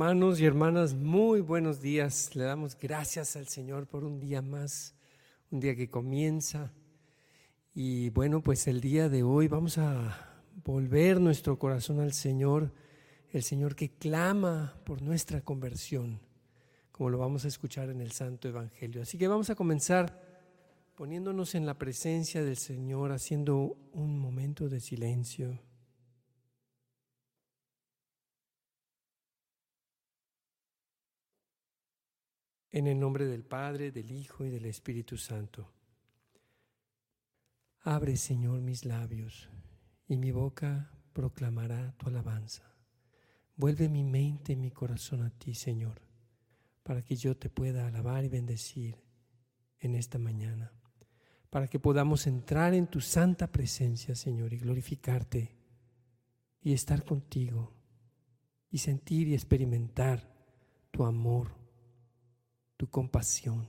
Hermanos y hermanas, muy buenos días. Le damos gracias al Señor por un día más, un día que comienza. Y bueno, pues el día de hoy vamos a volver nuestro corazón al Señor, el Señor que clama por nuestra conversión, como lo vamos a escuchar en el Santo Evangelio. Así que vamos a comenzar poniéndonos en la presencia del Señor, haciendo un momento de silencio. En el nombre del Padre, del Hijo y del Espíritu Santo. Abre, Señor, mis labios, y mi boca proclamará tu alabanza. Vuelve mi mente y mi corazón a ti, Señor, para que yo te pueda alabar y bendecir en esta mañana, para que podamos entrar en tu santa presencia, Señor, y glorificarte y estar contigo y sentir y experimentar tu amor tu compasión,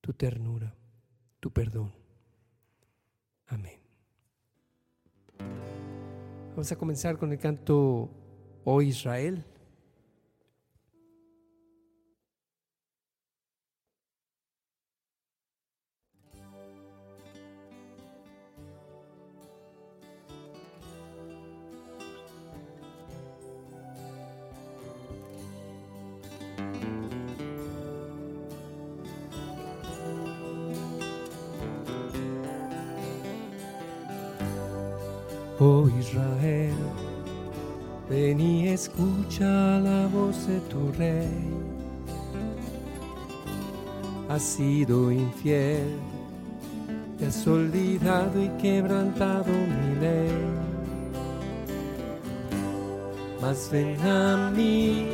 tu ternura, tu perdón. Amén. Vamos a comenzar con el canto Oh Israel. Escucha la voz de tu rey. Has sido infiel, te has olvidado y quebrantado mi ley. Mas ven a mí,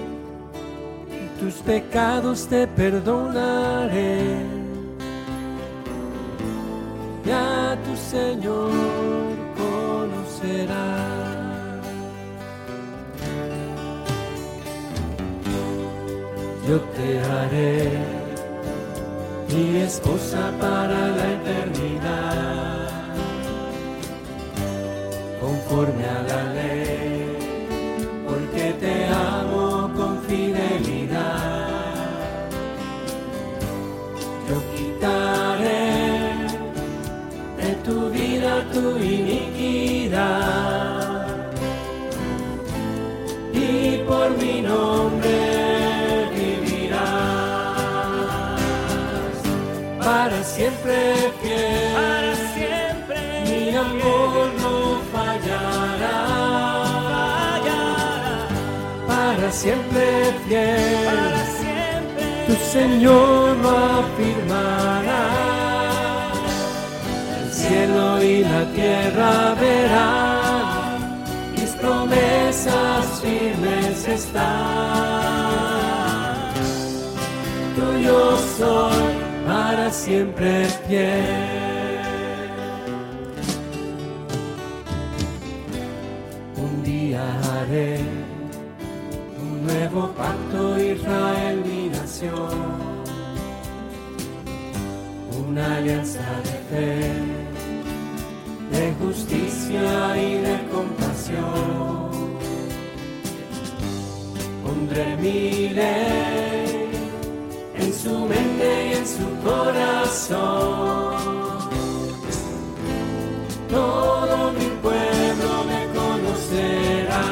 y tus pecados te perdonaré. Ya tu Señor haré mi esposa para la eternidad, conforme a la ley, porque te amo con fidelidad. Yo quitaré de tu vida tu iniquidad siempre fiel. Para siempre mi amor no fallará. fallará. Para siempre fiel. Para siempre tu Señor lo afirmará. El cielo y la tierra verán, mis promesas firmes están. Tuyo soy para siempre fiel. Un día haré un nuevo pacto, Israel mi nación, una alianza de fe, de justicia y de compasión. Pondré mi en su mente en su corazón. Todo mi pueblo me conocerá.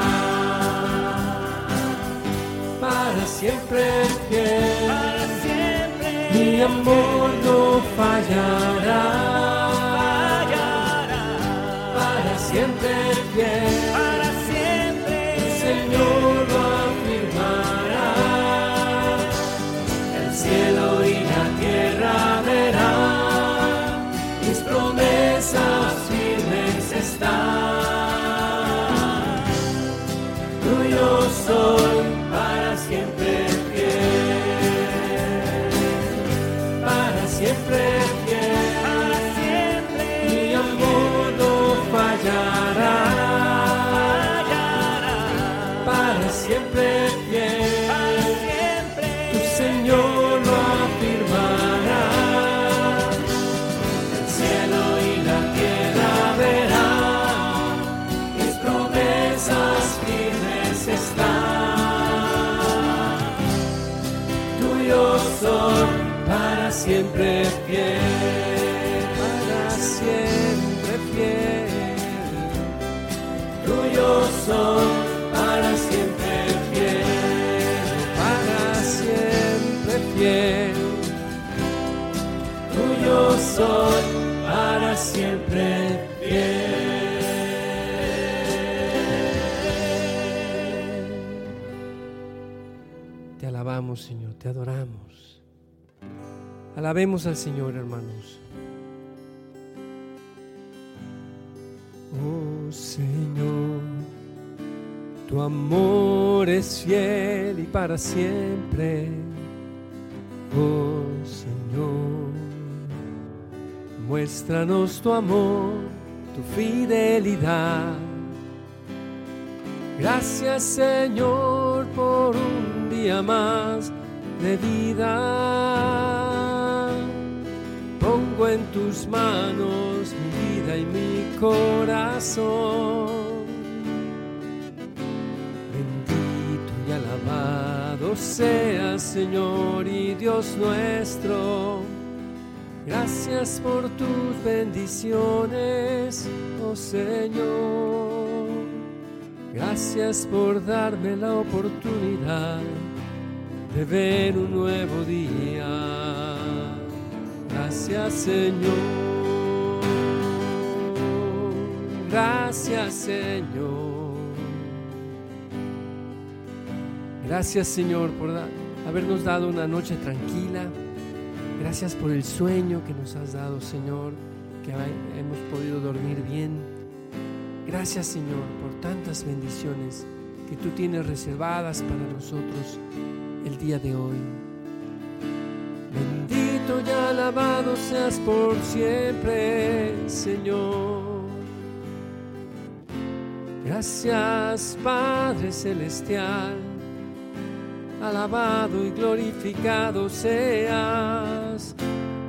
Para siempre fiel, para siempre mi amor no fallará. fallará. Siempre fiel, para siempre fiel. Tuyo soy, para siempre fiel, para siempre fiel. Tuyo soy, para siempre fiel. Te alabamos, Señor, te adoramos. Alabemos al Señor, hermanos. Oh Señor, tu amor es fiel y para siempre. Oh Señor, muéstranos tu amor, tu fidelidad. Gracias Señor por un día más de vida. En tus manos mi vida y mi corazón. Bendito y alabado seas Señor y Dios nuestro. Gracias por tus bendiciones, oh Señor. Gracias por darme la oportunidad de ver un nuevo día. Gracias Señor. Gracias Señor. Gracias Señor por habernos dado una noche tranquila. Gracias por el sueño que nos has dado Señor, que hemos podido dormir bien. Gracias Señor por tantas bendiciones que tú tienes reservadas para nosotros el día de hoy. Alabado seas por siempre, Señor. Gracias Padre Celestial, alabado y glorificado seas.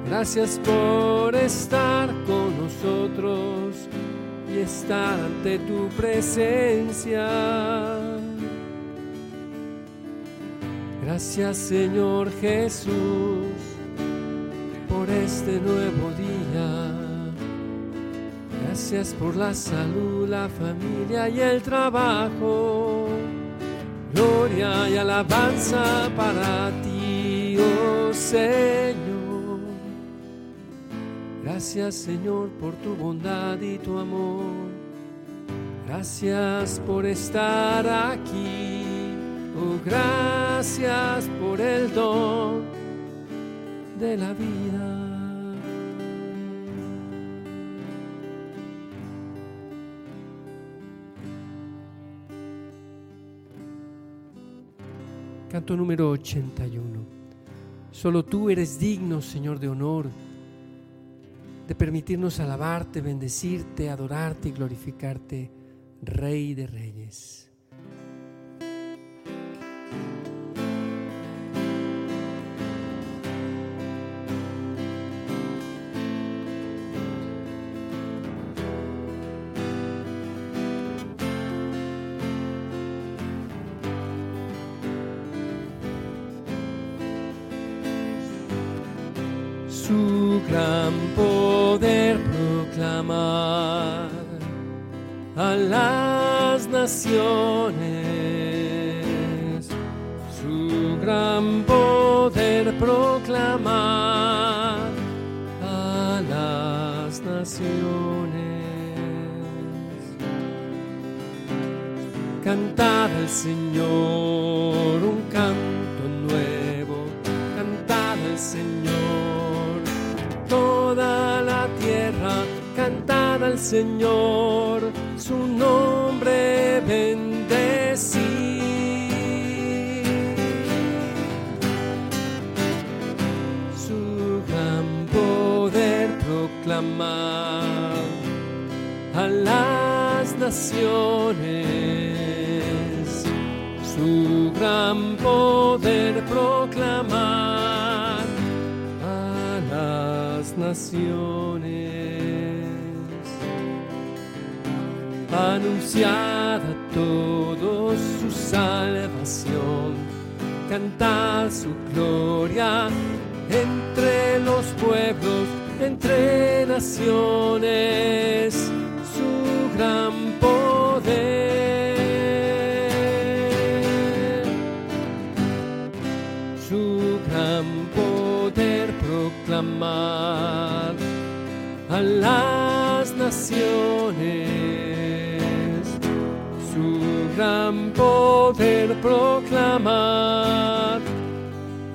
Gracias por estar con nosotros y estar ante tu presencia. Gracias Señor Jesús este nuevo día. Gracias por la salud, la familia y el trabajo. Gloria y alabanza para ti, oh Señor. Gracias Señor por tu bondad y tu amor. Gracias por estar aquí. Oh, gracias por el don de la vida. Canto número 81. Solo tú eres digno, Señor de honor, de permitirnos alabarte, bendecirte, adorarte y glorificarte, Rey de Reyes. Su gran poder proclamar a las naciones, su gran poder proclamar a las naciones. Cantad al Señor Señor, su nombre bendecid. Su gran poder proclamar a las naciones, su gran poder proclamar a las naciones. Anunciad a todos su salvación, cantad su gloria entre entre naciones su gran poder. Su gran poder proclamar a las naciones. Gran poder proclamar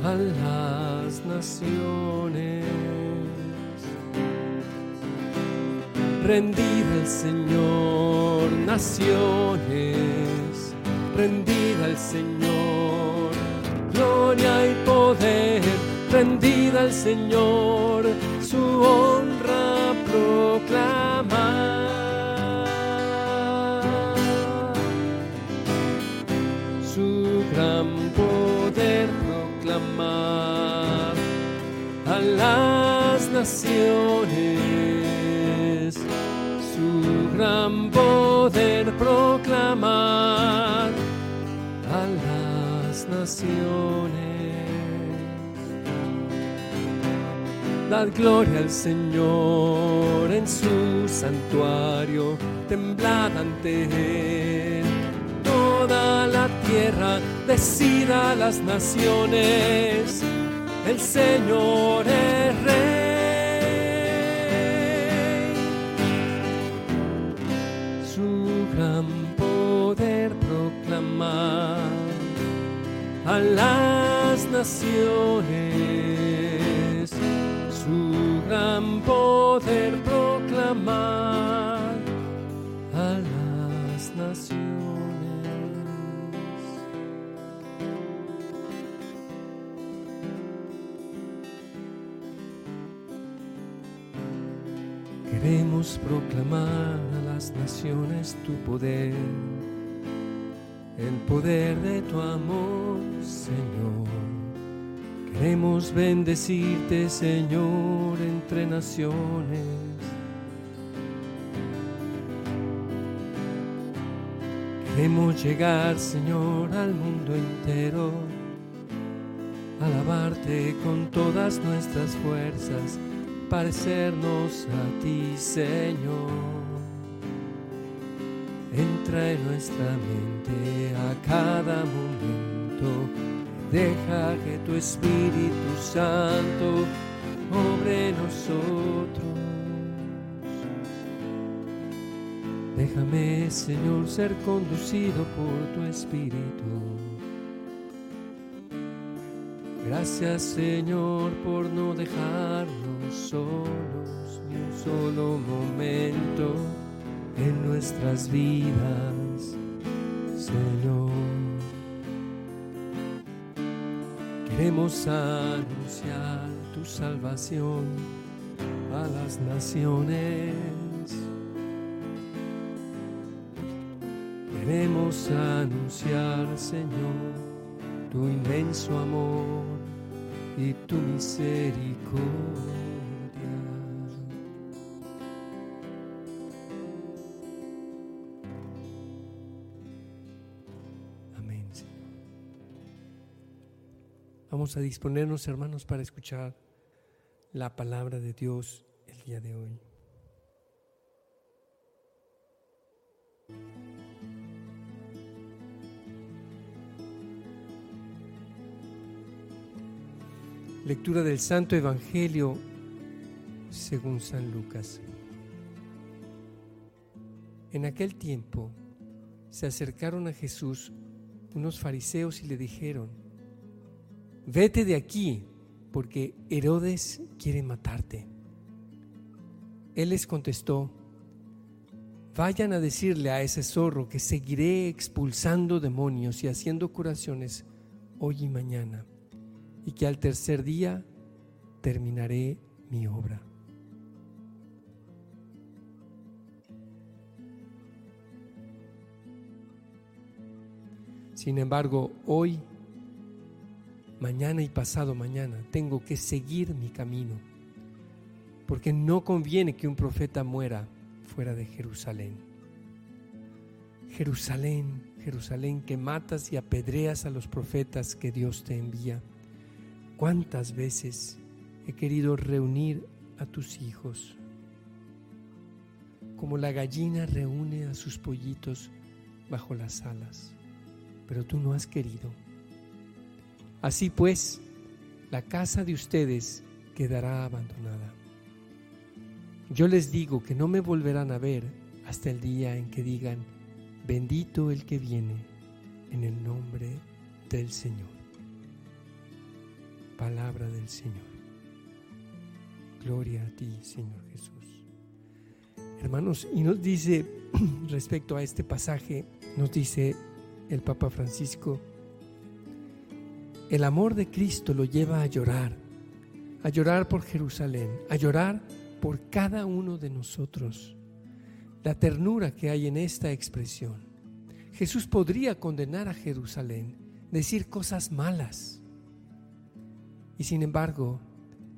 a las naciones. Rendida al Señor, naciones, rendida al Señor, gloria y poder, rendida al Señor, su honra proclamar naciones, su gran poder proclamar a las naciones. Dad gloria al Señor en su santuario, temblad ante Él. Toda la tierra decida las naciones, el Señor es Rey. A las naciones, su gran poder proclamar a las naciones. Queremos proclamar a las naciones tu poder, el poder de tu amor, Señor. Queremos bendecirte, Señor, entre naciones. Queremos llegar, Señor, al mundo entero, alabarte con todas nuestras fuerzas, parecernos a ti, Señor. Entra en nuestra mente a cada momento, deja que tu Espíritu Santo obre nosotros. Déjame, Señor, ser conducido por tu Espíritu. Gracias, Señor, por no dejarnos solos ni un solo momento en nuestras vidas, Señor. Queremos anunciar tu salvación a las naciones. Queremos anunciar, Señor, tu inmenso amor y tu misericordia. Vamos a disponernos, hermanos, para escuchar la palabra de Dios el día de hoy. Lectura del Santo Evangelio según San Lucas. En aquel tiempo se acercaron a Jesús unos fariseos y le dijeron, vete de aquí, porque Herodes quiere matarte. Él les contestó, vayan a decirle a ese zorro que seguiré expulsando demonios y haciendo curaciones hoy y mañana, y que al tercer día terminaré mi obra. Sin embargo, hoy, mañana y pasado mañana, tengo que seguir mi camino, porque no conviene que un profeta muera fuera de Jerusalén. Jerusalén, Jerusalén, que matas y apedreas a los profetas que Dios te envía. ¿Cuántas veces he querido reunir a tus hijos, como la gallina reúne a sus pollitos bajo las alas, pero tú no has querido. Así pues, la casa de ustedes quedará abandonada. Yo les digo que no me volverán a ver hasta el día en que digan, bendito el que viene en el nombre del Señor. Palabra del Señor. Gloria a ti, Señor Jesús. Hermanos, y nos dice respecto a este pasaje, nos dice el Papa Francisco, el amor de Cristo lo lleva a llorar, a llorar por Jerusalén, a llorar por cada uno de nosotros. La ternura que hay en esta expresión. Jesús podría condenar a Jerusalén, decir cosas malas. Y sin embargo,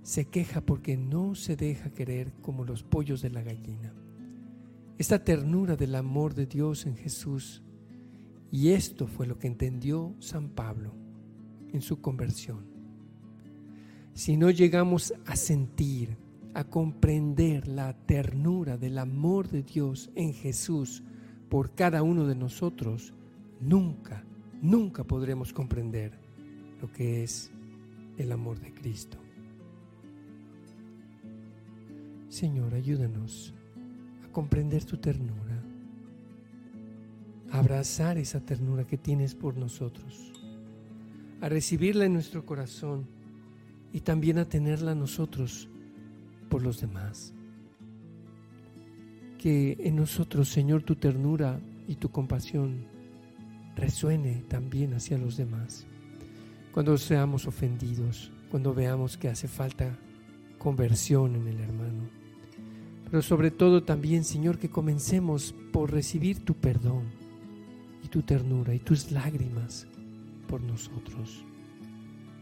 se queja porque no se deja querer como los pollos de la gallina. Esta ternura del amor de Dios en Jesús. Y esto fue lo que entendió San Pablo en su conversión. Si no llegamos a sentir, a comprender la ternura del amor de Dios en Jesús por cada uno de nosotros, nunca, nunca podremos comprender lo que es el amor de Cristo. Señor, ayúdanos a comprender tu ternura, a abrazar esa ternura que tienes por nosotros, a recibirla en nuestro corazón y también a tenerla nosotros por los demás. Que en nosotros, Señor, tu ternura y tu compasión resuene también hacia los demás. Cuando seamos ofendidos, cuando veamos que hace falta conversión en el hermano. Pero sobre todo también, Señor, que comencemos por recibir tu perdón y tu ternura y tus lágrimas por nosotros.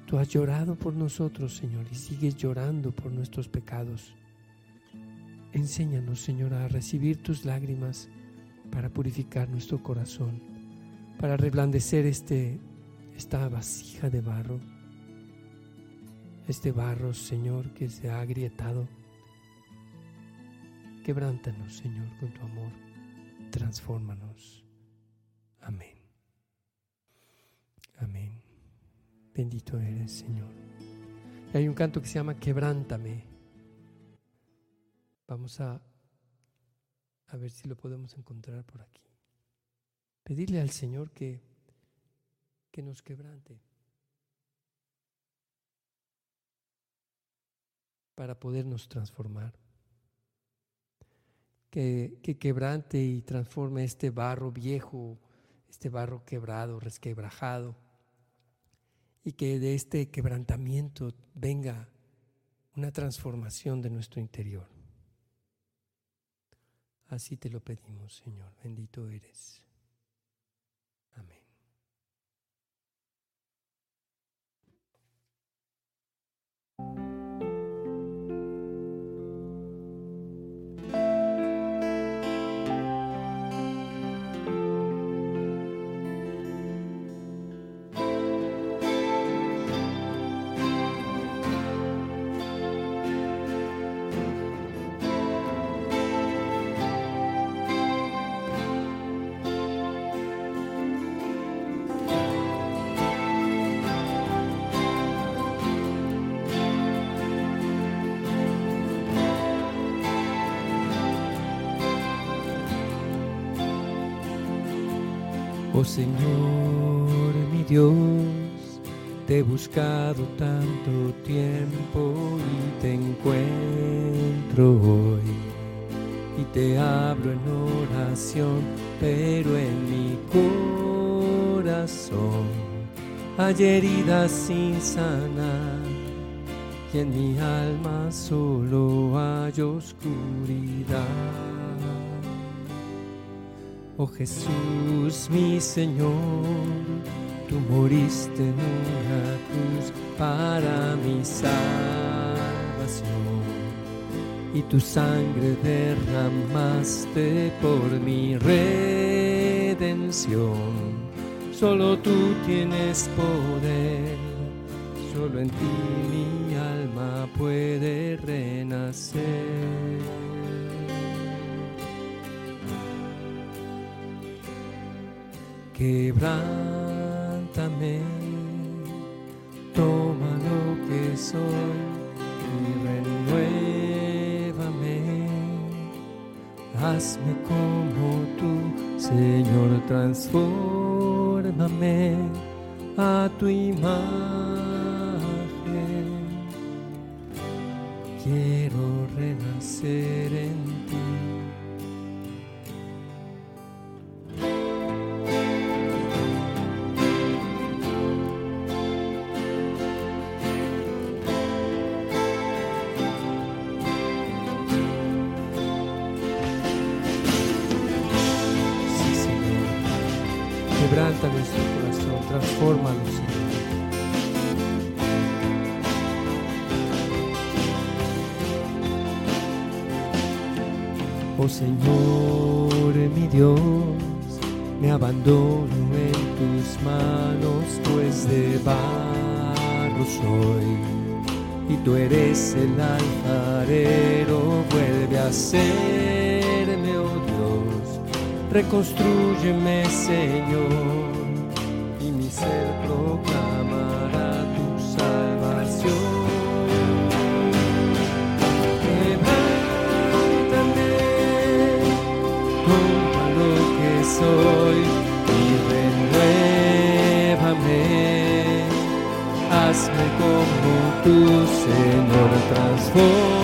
Tú has llorado por nosotros, Señor, y sigues llorando por nuestros pecados. Enséñanos, Señor, a recibir tus lágrimas para purificar nuestro corazón, para reblandecer este, esta vasija de barro, este barro, Señor, que se ha agrietado. Quebrántanos, Señor, con tu amor. Transfórmanos. Amén. Amén. Bendito eres, Señor. Hay un canto que se llama Quebrántame. Vamos a, a ver si lo podemos encontrar por aquí. Pedirle al Señor que, que nos quebrante para podernos transformar. Que, que quebrante y transforme este barro viejo, este barro quebrado, resquebrajado y que de este quebrantamiento venga una transformación de nuestro interior. Así te lo pedimos, Señor. Bendito eres. Amén. Señor, mi Dios, te he buscado tanto tiempo y te encuentro hoy. Y te hablo en oración, pero en mi corazón hay heridas sin sanar. Y en mi alma solo hay oscuridad. Oh Jesús, mi Señor, tú moriste en una cruz para mi salvación y tu sangre derramaste por mi redención. Solo tú tienes poder Solo en ti mi alma puede renacer. Quebrántame, toma lo que soy y renuévame. Hazme como tú, Señor, transfórmame a tu imagen. Quiero renacer en ti. Quebranta nuestro corazón, transfórmalo, Señor. Oh Señor, mi Dios, me abandono en tus manos, pues de barro soy. Y tú eres el alfarero, vuelve a Dios, reconstrúyeme, Señor, y mi ser proclamará tu salvación. Quebrántame, toma lo que soy y renuévame. Hazme como tu Señor, transfórmame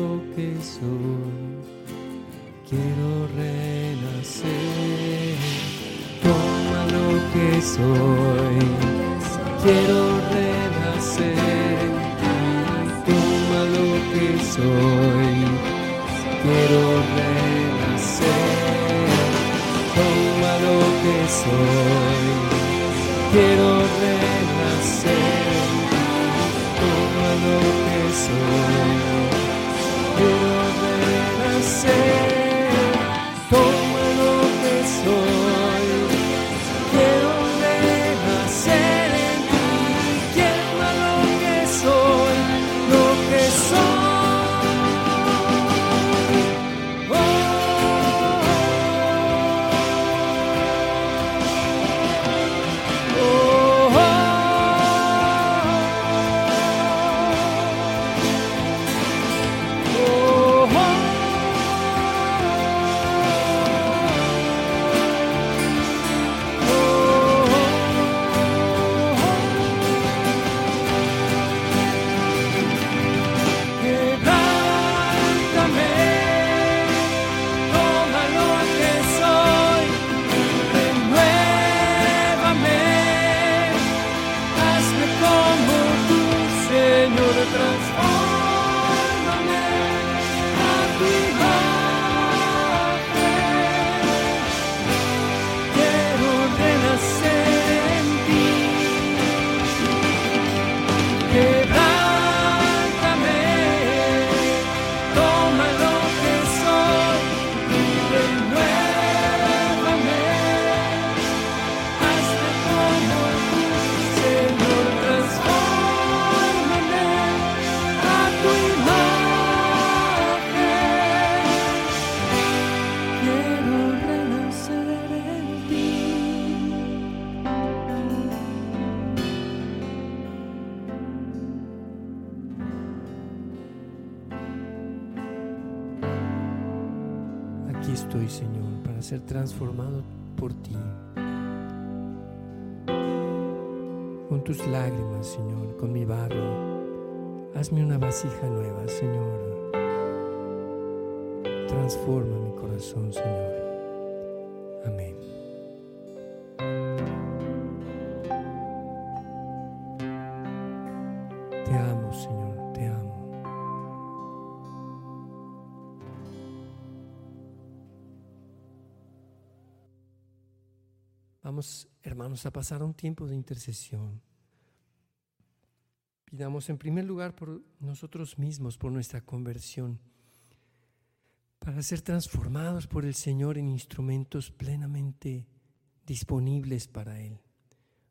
lo que soy, quiero renacer. Toma lo que soy, quiero renacer. Toma lo que soy, quiero renacer. Toma lo que soy, quiero renacer. Toma lo que soy, ser transformado por ti. Con tus lágrimas, Señor, con mi barro, hazme una vasija nueva, Señor. Transforma mi corazón, Señor. Hermanos, a pasar un tiempo de intercesión. Pidamos en primer lugar por nosotros mismos, por nuestra conversión, para ser transformados por el Señor en instrumentos plenamente disponibles para Él.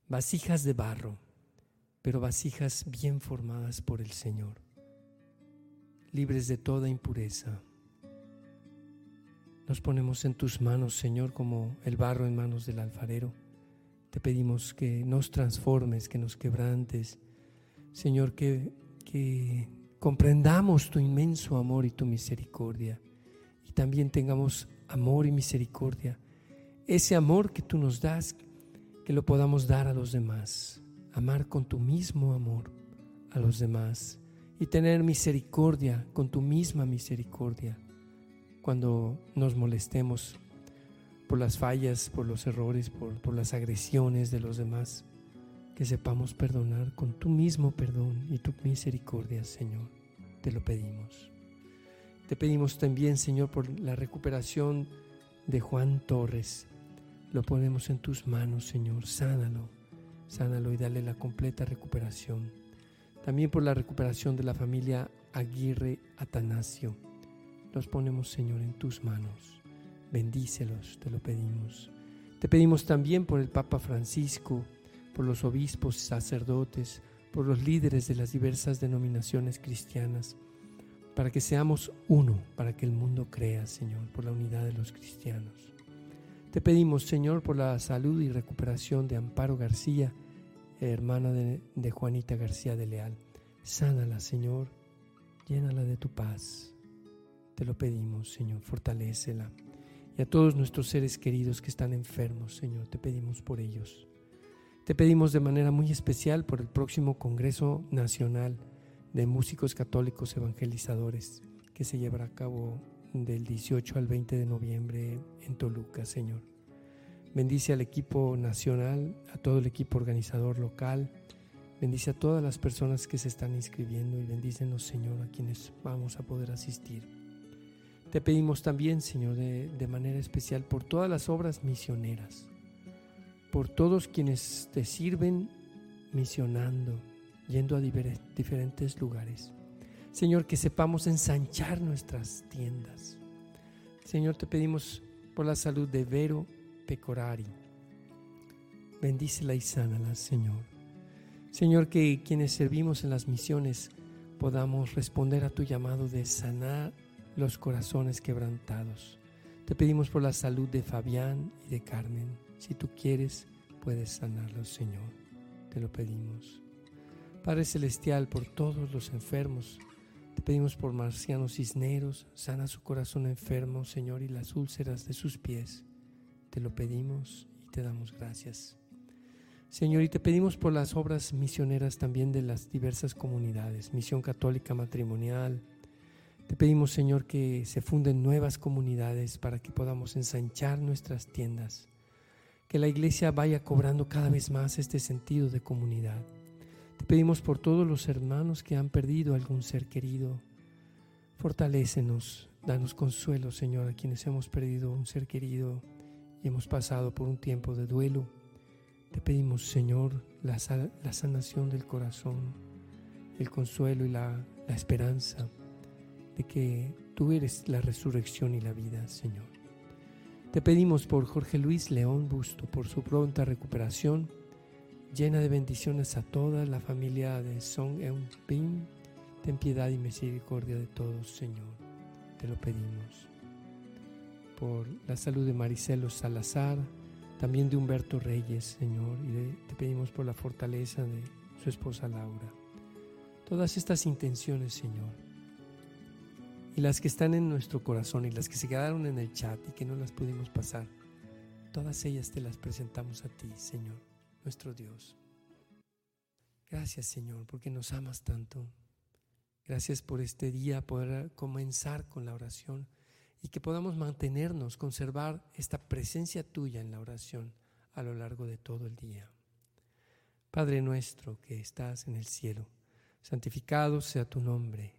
Vasijas de barro, pero vasijas bien formadas por el Señor, libres de toda impureza. Nos ponemos en tus manos, Señor, como el barro en manos del alfarero. Te pedimos que nos transformes, que nos quebrantes. Señor, que, comprendamos tu inmenso amor y tu misericordia. Y también tengamos amor y misericordia. Ese amor que tú nos das, que lo podamos dar a los demás. Amar con tu mismo amor a los demás. Y tener misericordia con tu misma misericordia cuando nos molestemos por las fallas, por los errores, por, por, las agresiones de los demás, que sepamos perdonar con tu mismo perdón y tu misericordia, Señor. Te lo pedimos. Te pedimos también, Señor, por la recuperación de Juan Torres. Lo ponemos en tus manos, Señor. Sánalo, sánalo y dale la completa recuperación. También por la recuperación de la familia Aguirre Atanasio los ponemos, Señor, en tus manos. Bendícelos, te lo pedimos. Te pedimos también por el Papa Francisco, por los obispos, sacerdotes, por los líderes de las diversas denominaciones cristianas, para que seamos uno, para que el mundo crea, Señor, por la unidad de los cristianos. Te pedimos, Señor, por la salud y recuperación de Amparo García, hermana de, de Juanita García de Leal. Sánala, Señor, llénala de tu paz. Te lo pedimos, Señor, fortalécela. Y a todos nuestros seres queridos que están enfermos, Señor, te pedimos por ellos. Te pedimos de manera muy especial por el próximo Congreso Nacional de Músicos Católicos Evangelizadores que se llevará a cabo del 18 al 20 de noviembre en Toluca, Señor. Bendice al equipo nacional, a todo el equipo organizador local. Bendice a todas las personas que se están inscribiendo y bendícenos, Señor, a quienes vamos a poder asistir. Te pedimos también, Señor, de, manera especial por todas las obras misioneras, por todos quienes te sirven misionando, yendo a diferentes lugares. Señor, que sepamos ensanchar nuestras tiendas. Señor, te pedimos por la salud de Vero Pecorari. Bendícela y sánala, Señor. Señor, que quienes servimos en las misiones podamos responder a tu llamado de sanar los corazones quebrantados. Te pedimos por la salud de Fabián y de Carmen. Si tú quieres, puedes sanarlos, Señor. Te lo pedimos. Padre Celestial, por todos los enfermos, te pedimos por Marciano Cisneros, sana su corazón enfermo, Señor, y las úlceras de sus pies. Te lo pedimos y te damos gracias. Señor, y te pedimos por las obras misioneras también de las diversas comunidades, Misión Católica Matrimonial, te pedimos, Señor, que se funden nuevas comunidades para que podamos ensanchar nuestras tiendas, que la iglesia vaya cobrando cada vez más este sentido de comunidad. Te pedimos por todos los hermanos que han perdido algún ser querido. Fortalécenos, danos consuelo, Señor, a quienes hemos perdido un ser querido y hemos pasado por un tiempo de duelo. Te pedimos, Señor, la, la sanación del corazón, el consuelo y la, la esperanza que tú eres la resurrección y la vida, Señor. Te pedimos por Jorge Luis León Busto, por su pronta recuperación, llena de bendiciones a toda la familia de Song Eun Ping. Ten piedad y misericordia de todos, Señor. Te lo pedimos. Por la salud de Maricelo Salazar, también de Humberto Reyes, Señor, y te pedimos por la fortaleza de su esposa Laura. Todas estas intenciones, Señor, y las que están en nuestro corazón y las que se quedaron en el chat y que no las pudimos pasar, todas ellas te las presentamos a ti, Señor, nuestro Dios. Gracias, Señor, porque nos amas tanto. Gracias por este día, poder comenzar con la oración y que podamos mantenernos, conservar esta presencia tuya en la oración a lo largo de todo el día. Padre nuestro que estás en el cielo, santificado sea tu nombre.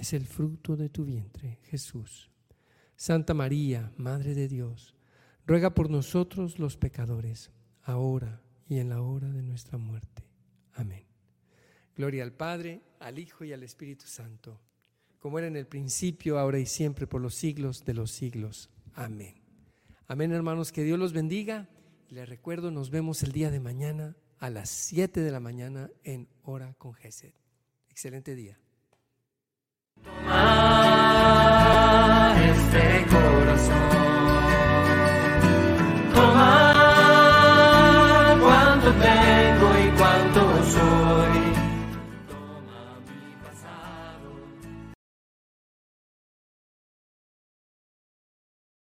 es el fruto de tu vientre, Jesús. Santa María, Madre de Dios, ruega por nosotros los pecadores, ahora y en la hora de nuestra muerte. Amén. Gloria al Padre, al Hijo y al Espíritu Santo, como era en el principio, ahora y siempre, por los siglos de los siglos. Amén. Amén, hermanos, que Dios los bendiga. Les recuerdo, nos vemos el día de mañana a las 7 de la mañana en Hora con Gesed. Excelente día. Tomar este corazón.